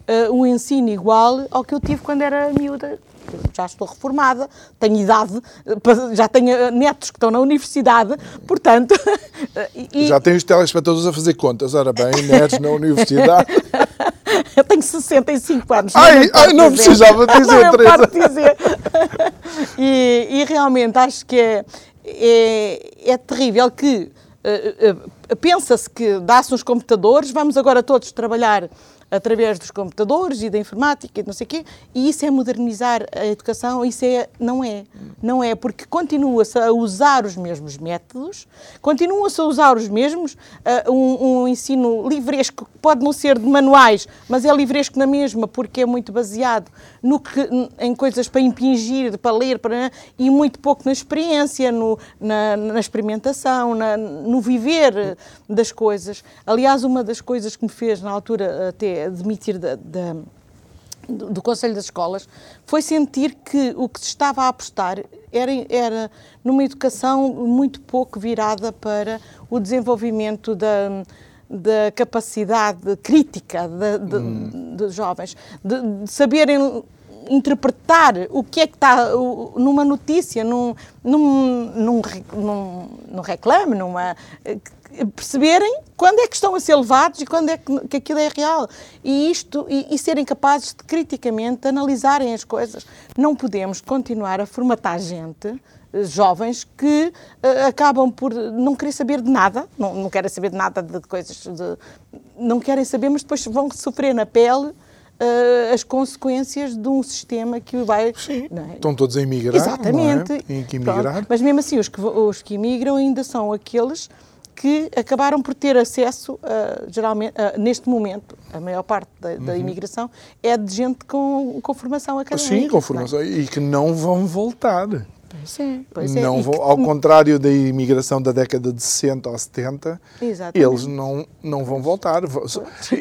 eh, um ensino igual ao que eu tive quando era miúda. Eu Já estou reformada, tenho idade, eh, já tenho eh, netos que estão na universidade, portanto. e- Já tem os telespectadores a fazer contas. Ora bem, netos na universidade. Eu tenho 65 anos. Ai, eu ai, não dizer. precisava dizer, não, Teresa. dizer. E, e realmente acho que é, é, é terrível que eh, eh, pensa-se que dá-se uns computadores, vamos agora todos trabalhar através dos computadores e da informática e não sei o quê, e isso é modernizar a educação, isso é, não é. Não é, porque continua-se a usar os mesmos métodos, continua-se a usar os mesmos, ah, um, um ensino livresco, que pode não ser de manuais, mas é livresco na mesma, porque é muito baseado no que, em coisas para impingir, para ler, para, e muito pouco na experiência, no, na, na experimentação, na- no viver das coisas. Aliás, uma das coisas que me fez na altura até admitir da, da- do, do Conselho das Escolas foi sentir que o que se estava a apostar era, era numa educação muito pouco virada para o desenvolvimento da, da capacidade crítica de- de- dos jovens, de, de saberem interpretar o que é que está numa notícia, num, num, num, num, num reclame, numa perceberem quando é que estão a ser levados e quando é que, que aquilo é real. E isto e, e serem capazes de criticamente analisarem as coisas. Não podemos continuar a formatar gente eh, jovens que eh, acabam por não querer saber de nada, não, não querem saber de nada de coisas, de- não querem saber, mas depois vão sofrer na pele eh, as consequências de um sistema que vai. Sim, não é? estão todos a emigrar. Exatamente. Não é? Têm que Pronto. emigrar. Mas mesmo assim, os que, os que imigram ainda são aqueles que acabaram por ter acesso, ah, geralmente, ah, neste momento, a maior parte da, da imigração é de gente com, com formação académica. Uhum. Sim, com formação. E que não vão voltar. Pois é, pois é. não E que- ao contrário da imigração da década de 60 ou 70, Exatamente. eles não, não vão voltar.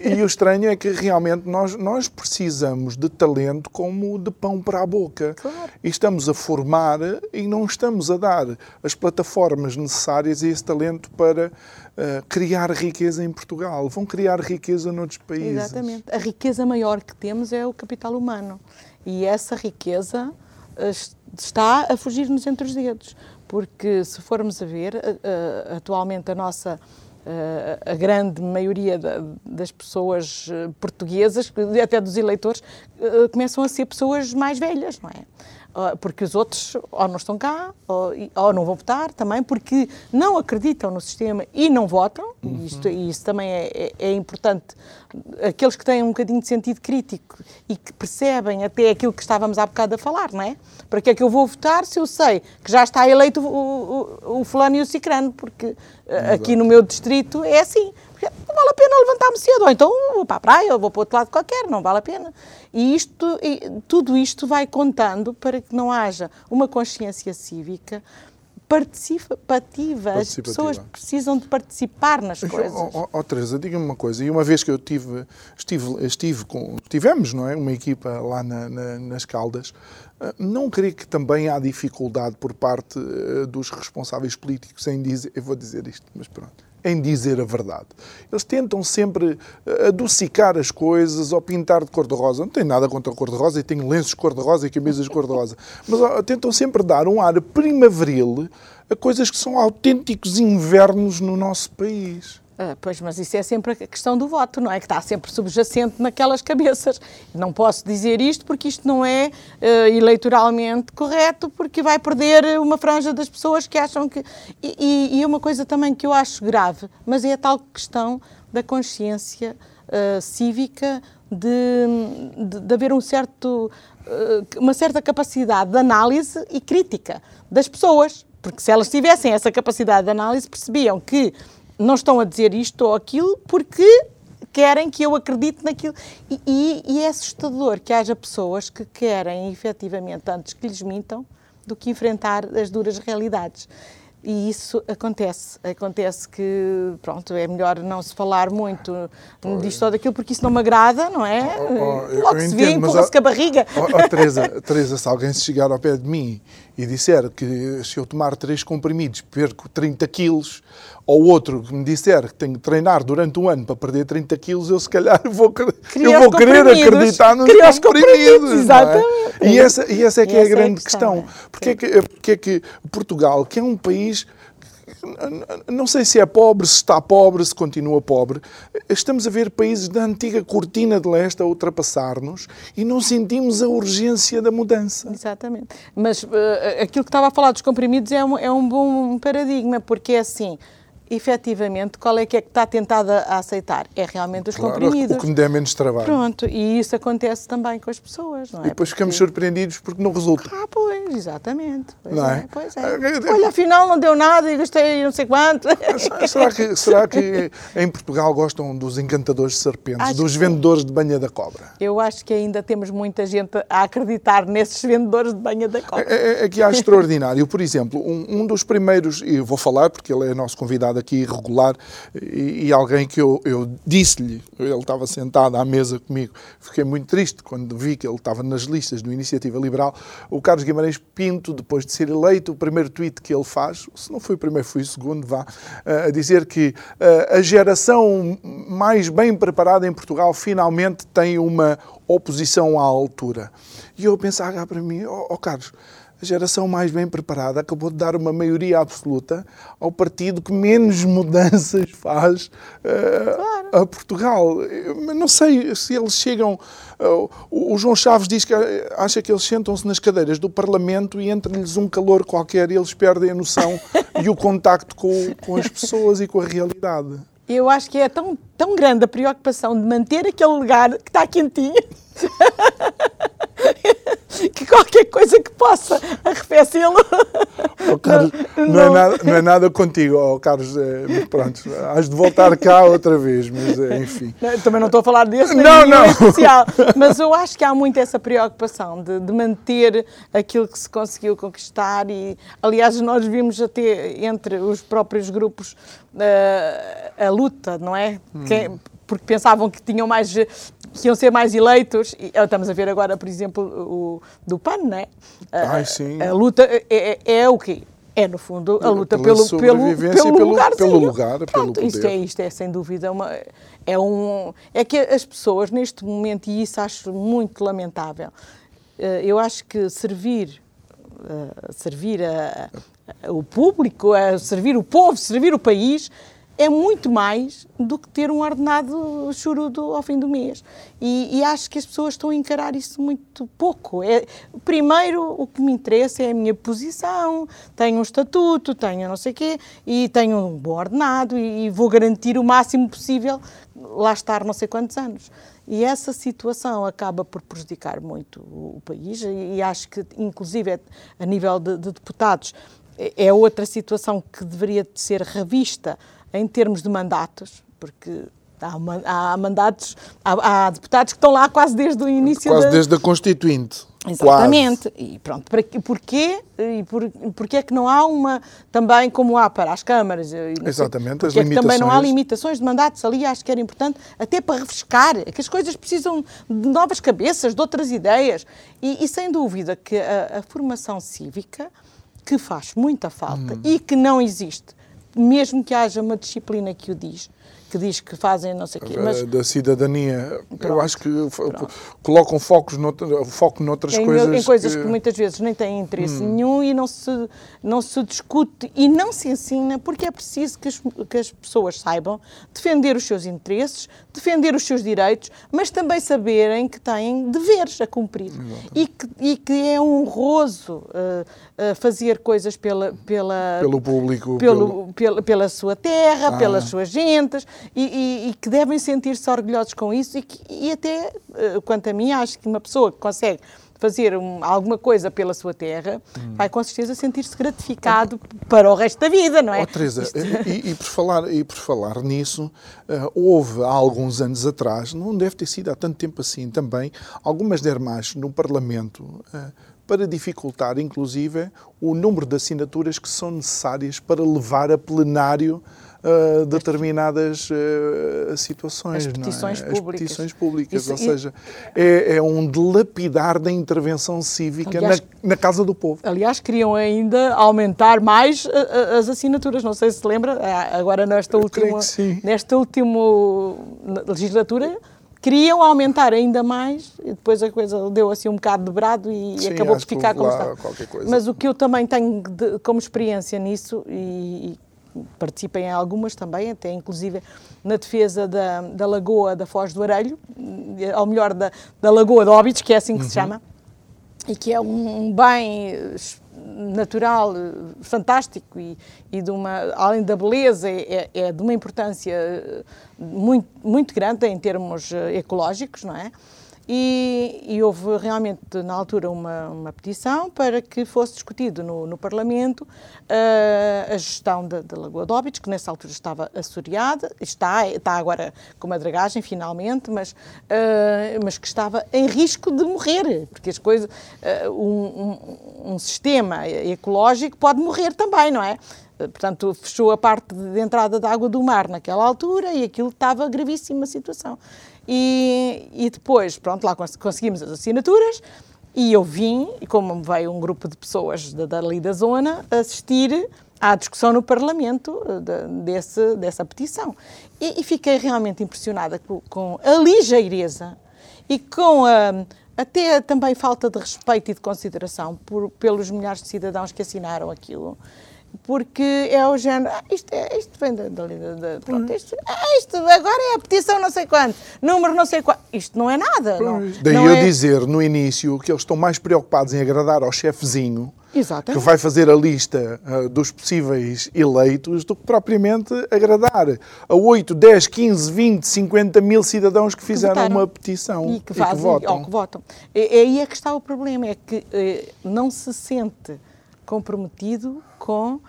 E o estranho é que realmente nós, nós precisamos de talento como de pão para a boca. Claro. E estamos a formar e não estamos a dar as plataformas necessárias a esse talento para eh, criar riqueza em Portugal. Vão criar riqueza noutros países. Exatamente. A riqueza maior que temos é o capital humano. E essa riqueza eh, está a fugir-nos entre os dedos. Porque, se formos a ver, atualmente a nossa. a grande maioria da- das pessoas eh, portuguesas, até dos eleitores, eh, começam a ser pessoas mais velhas, não é? Ah, Porque os outros ou não estão cá, ou, ou não vão votar também, porque não acreditam no sistema e não votam, e isto, e isso também é, é- é importante. Aqueles que têm um bocadinho de sentido crítico e que percebem até aquilo que estávamos há bocado a falar, não é? Para que é que eu vou votar se eu sei que já está eleito o, o, o fulano e o cicrano? Porque ah, aqui no meu distrito é assim. Porque Não vale a pena levantar-me cedo, ou então vou para a praia, ou vou para outro lado qualquer, não vale a pena. E isto, e tudo isto vai contando para que não haja uma consciência cívica participativa. As Participativa. pessoas precisam de participar nas coisas. Ó oh, oh, Teresa, diga-me uma coisa. E uma vez que eu tive, estive, estive com, tivemos, não é, uma equipa lá na- na- nas Caldas, eh, não creio que também há dificuldade por parte eh, dos responsáveis políticos em dizer, eu vou dizer isto, mas pronto, em dizer a verdade. Eles tentam sempre eh, adocicar as coisas ou pintar de cor-de-rosa. Não tenho nada contra a cor-de-rosa e tenho lenços cor-de-rosa e camisas cor-de-rosa. Mas tentam sempre dar um ar primaveril a coisas que são autênticos invernos no nosso país. Ah, pois, mas isso é sempre a questão do voto, não é? Que está sempre subjacente naquelas cabeças. Não posso dizer isto porque isto não é uh, eleitoralmente correto, porque vai perder uma franja das pessoas que acham que. E, e, uma coisa também que eu acho grave, mas é a tal questão da consciência uh, cívica de, de, de, haver um certo, uh, uma certa capacidade de análise e crítica das pessoas. Porque se elas tivessem essa capacidade de análise, percebiam que não estão a dizer isto ou aquilo porque querem que eu acredite naquilo. E, e, e, é assustador que haja pessoas que querem, efetivamente, antes que lhes mintam, do que enfrentar as duras realidades. E isso acontece. Acontece que, pronto, é melhor não se falar muito pois. disto ou daquilo, porque isso não me agrada, não é? Oh, oh, Logo se vê, empurra-se com a barriga. Oh, oh, Teresa, Teresa, se alguém se chegar ao pé de mim e disser que se eu tomar três comprimidos perco 30 quilos, ou outro que me disser que tenho que treinar durante um ano para perder 30 quilos, eu se calhar vou, eu vou querer acreditar nos comprimidos. comprimidos é? exatamente. É? E, essa, e essa é que e é a grande é a questão. questão. Porque, é que, porque é que Portugal, que é um país não sei se é pobre, se está pobre, se continua pobre. Estamos a ver países da antiga cortina de leste a ultrapassar-nos e não sentimos a urgência da mudança. Exatamente. Mas uh, aquilo que estava a falar dos comprimidos é um, é um bom paradigma, porque é assim efetivamente, qual é que é que está tentada a aceitar? É realmente os claro, comprimidos. O que me der menos trabalho. Pronto, e isso acontece também com as pessoas, não é? E depois porque... ficamos surpreendidos porque não resulta. Ah, pois, exatamente. Pois não é? é? Pois é. Olha, afinal não deu nada e gastei não sei quanto. Será que, será que em Portugal gostam dos encantadores de serpentes, acho dos vendedores de banha da cobra? Eu acho que ainda temos muita gente a acreditar nesses vendedores de banha da cobra. É, é, é que há extraordinário. Por exemplo, um, um dos primeiros, e eu vou falar porque ele é nosso convidado aqui irregular e, e alguém que eu, eu disse-lhe, ele estava sentado à mesa comigo, fiquei muito triste quando vi que ele estava nas listas do Iniciativa Liberal, o Carlos Guimarães Pinto, depois de ser eleito, o primeiro tweet que ele faz, se não foi o primeiro, foi o segundo, vá, a dizer que a geração mais bem preparada em Portugal finalmente tem uma oposição à altura. E eu pensava para mim, ó oh, oh, Carlos, a geração mais bem preparada acabou de dar uma maioria absoluta ao partido que menos mudanças faz uh, claro. a Portugal. Mas não sei se eles chegam. Uh, o João Chaves diz que acha que eles sentam-se nas cadeiras do Parlamento e entra-lhes um calor qualquer e eles perdem a noção e o contacto com, com as pessoas e com a realidade. Eu acho que é tão, tão grande a preocupação de manter aquele lugar que está quentinho. que qualquer coisa que possa arrefecê-lo. Oh, Carlos, não, não, é nada, não é nada contigo, oh, Carlos. É, pronto, has de voltar cá outra vez, mas é, enfim. Também não estou a falar desse, não, não. especial. Mas eu acho que há muito essa preocupação de, de, manter aquilo que se conseguiu conquistar. E, aliás, nós vimos até entre os próprios grupos uh, a luta, não é? Hum. Quem, porque pensavam que tinham mais que iam ser mais eleitos. E, estamos a ver agora, por exemplo, o do PAN, não é? Ai, sim. A, a luta é, é, é, o quê? É, no fundo, a luta pelo, pelo, pelo, lugar. Pelo lugar, Pronto, pelo. Isto é, isto é, sem dúvida, uma, é, um, é que as pessoas, neste momento, e isso acho muito lamentável, eh, eu acho que servir, eh, servir a, a, o público, a servir o povo, servir o país, é muito mais do que ter um ordenado churudo ao fim do mês. E, e, acho que as pessoas estão a encarar isso muito pouco. É, primeiro, o que me interessa é a minha posição, tenho um estatuto, tenho não sei o quê, e tenho um bom ordenado e, e vou garantir o máximo possível lá estar não sei quantos anos. E essa situação acaba por prejudicar muito o, o país e, e, acho que, inclusive, a nível de, de deputados, é, é outra situação que deveria ser revista em termos de mandatos, porque há, há mandatos, há, há, deputados que estão lá quase desde o início Quase da... desde a Constituinte. Exatamente. Quase. E pronto, para, porquê? E por, porquê é que não há uma, também como há para as câmaras? Exatamente, as. É que também não há limitações de mandatos ali, acho que era importante, até para refrescar, que as coisas precisam de novas cabeças, de outras ideias. E, e sem dúvida que a, a, formação cívica, que faz muita falta hum. e que não existe mesmo que haja uma disciplina que o diz, que diz que fazem não sei o quê. Mas, da cidadania. Pronto, eu acho que pronto. colocam focos noutra, foco noutras em, coisas. Em coisas que... que... muitas vezes nem têm interesse hum. nenhum e não se, não se discute e não se ensina, porque é preciso que as, que as pessoas saibam defender os seus interesses, defender os seus direitos, mas também saberem que têm deveres a cumprir. E que, e que é honroso uh, uh, fazer coisas pela, pela, pelo público, pelo, pelo... Pela, pela sua terra, ah. pelas suas gentes, e, e, e que devem sentir-se orgulhosos com isso, e, que, e até, uh, quanto a mim, acho que uma pessoa que consegue fazer um, alguma coisa pela sua terra, hum. vai com certeza sentir-se gratificado para o resto da vida, não é? Oh, Teresa, Isto... e, e, por falar, e por falar nisso, uh, houve há alguns anos atrás, não deve ter sido há tanto tempo assim também, algumas dermas no Parlamento uh, para dificultar, inclusive, o número de assinaturas que são necessárias para levar a plenário uh, determinadas uh, situações. As petições é? públicas. As petições públicas, Isso, ou seja, é, é, um dilapidar da intervenção cívica aliás, na, na, casa do povo. Aliás, queriam ainda aumentar mais uh, as assinaturas, não sei se se lembra, agora nesta última, nesta última legislatura, queriam aumentar ainda mais e depois a coisa deu assim um bocado de brado e Sim, acabou por ficar como está. Mas o que eu também tenho de, como experiência nisso e, participem em algumas também, até inclusive na defesa da, da Lagoa da Foz do Arelho, ou melhor, da, da Lagoa de Óbidos, que é assim que uhum. se chama, e que é um, bem natural fantástico e, e de uma, além da beleza, é, é de uma importância muito, muito grande em termos ecológicos, não é? E, e, houve realmente, na altura, uma, uma petição para que fosse discutido no, no Parlamento uh, a gestão da, Lagoa de Óbidos, que nessa altura estava assoreada, está, está agora com uma dragagem, finalmente, mas, uh, mas que estava em risco de morrer, porque as coisas, uh, um, um, um sistema ecológico pode morrer também, não é? Portanto, fechou a parte de entrada da água do mar naquela altura e aquilo estava gravíssima situação. E, e depois, pronto, lá conseguimos as assinaturas e eu vim, e como veio um grupo de pessoas dali da zona, assistir à discussão no Parlamento eh, de, desse, dessa petição. E, e, fiquei realmente impressionada com, com a ligeireza e com a, até também falta de respeito e de consideração por, pelos milhares de cidadãos que assinaram aquilo porque é o género, ah, isto, é, isto vem da, da, da pronto, uhum. isto, ah, isto agora é a petição não sei quanto, número não sei quanto, isto não é nada. Não, Daí não eu é... dizer no início que eles estão mais preocupados em agradar ao chefezinho Exatamente. que vai fazer a lista uh, dos possíveis eleitos do que propriamente agradar a 8, 10, 15, 20, 50 mil cidadãos que fizeram que uma petição e que, fazem, e que votam. Ou que votam. E, aí é que está o problema, é que eh, não se sente comprometido com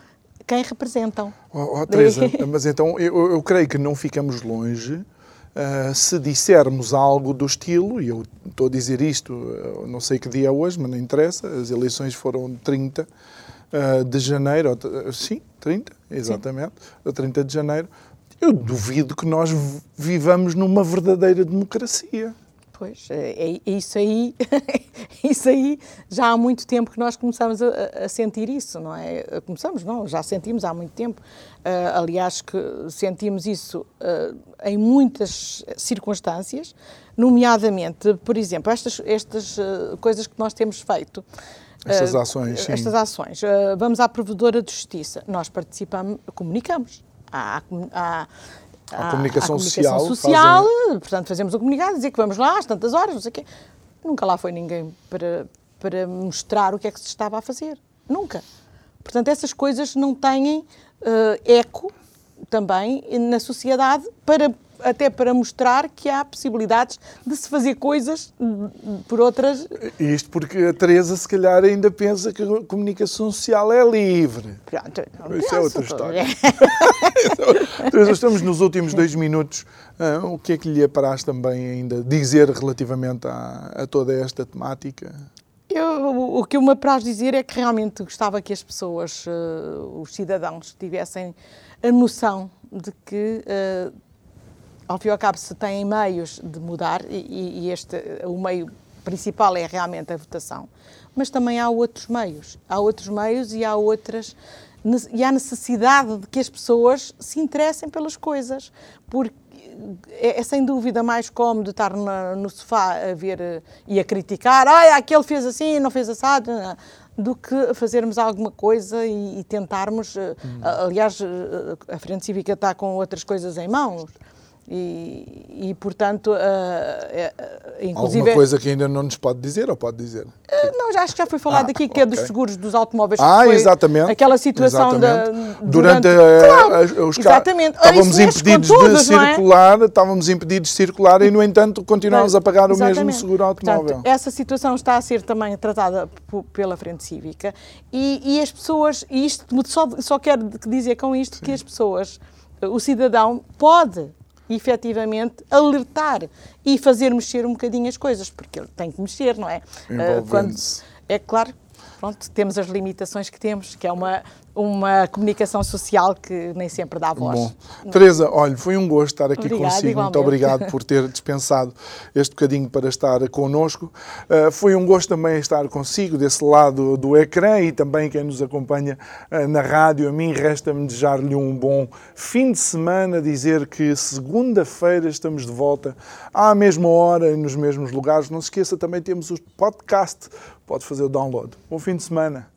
quem representam. Oh, oh Teresa, mas então eu, eu, creio que não ficamos longe uh, se dissermos algo do estilo, e eu estou a dizer isto, uh, não sei que dia é hoje, mas não interessa, as eleições foram 30 uh, eh, de janeiro, sim, 30, exatamente, sim. 30 de janeiro. Eu duvido que nós vivamos numa verdadeira democracia. Pois, é, é, isso aí, isso aí já há muito tempo que nós começamos a, a, sentir isso, não é? Começamos, não, já sentimos há muito tempo. Uh, aliás, que sentimos isso uh, em muitas circunstâncias, nomeadamente, por exemplo, estas, estas uh, coisas que nós temos feito. Estas ações, sim. Estas ações. vamos à provedora de justiça. Nós participamos, comunicamos. Há, há a, comunicação, comunicação social. social fazem... Portanto, fazemos um comunicado, dizer que vamos lá às tantas horas, não sei o quê. Nunca lá foi ninguém para, para mostrar o que é que se estava a fazer. Nunca. Portanto, essas coisas não têm uh, eco também na sociedade para até para mostrar que há possibilidades de se fazer coisas por outras. Isto porque a Teresa, se calhar, ainda pensa que a comunicação social é livre. Pronto, não Isso é outra história. Teresa, estamos nos últimos dois minutos. Uh, o que é que lhe apraz também ainda dizer relativamente a, a toda esta temática? Eu, o que me apraz dizer é que realmente gostava que as pessoas, uh, os cidadãos, tivessem a noção de que uh, ao fim e ao cabo, se têm meios de mudar, e, e este, o meio principal é realmente a votação, mas também há outros meios. Há outros meios e há outras e há necessidade de que as pessoas se interessem pelas coisas, porque é, é sem dúvida mais cómodo estar no sofá a ver eh, e a criticar, ah, aquele fez assim, não fez assado, do que fazermos alguma coisa e, e tentarmos. Hum. Aliás, a Frente Cívica está com outras coisas em mãos. E, e, portanto, uh, uh, inclusive... Alguma coisa que ainda não nos pode dizer ou pode dizer? Uh, não, já acho que já foi falado ah, aqui, que okay. é dos seguros dos automóveis. Ah, exatamente. Aquela situação exatamente. Da, durante, durante claro, os Exatamente. Estávamos impedidos todos, de é? circular, é? estávamos impedidos de circular e, no entanto, continuamos a pagar o mesmo seguro automóvel. Portanto, essa situação está a ser também tratada pela Frente Cívica e, e as pessoas, e isto só, só quero dizer com isto Sim. que as pessoas, o cidadão pode efetivamente alertar e fazer mexer um bocadinho as coisas, porque ele tem que mexer, não é? Uh, quando, é claro, pronto, temos as limitações que temos, que é uma, uma comunicação social que nem sempre dá voz. Bom. Teresa, olha, foi um gosto estar aqui Obrigada, consigo. Igualmente. Muito obrigado por ter dispensado este bocadinho para estar connosco. Uh, foi um gosto também estar consigo desse lado do ecrã e também quem nos acompanha uh, na rádio. A mim resta-me desejar-lhe um bom fim de semana, dizer que segunda-feira estamos de volta à mesma hora e nos mesmos lugares. Não se esqueça, também temos o podcast. Pode fazer o download. Bom fim de semana.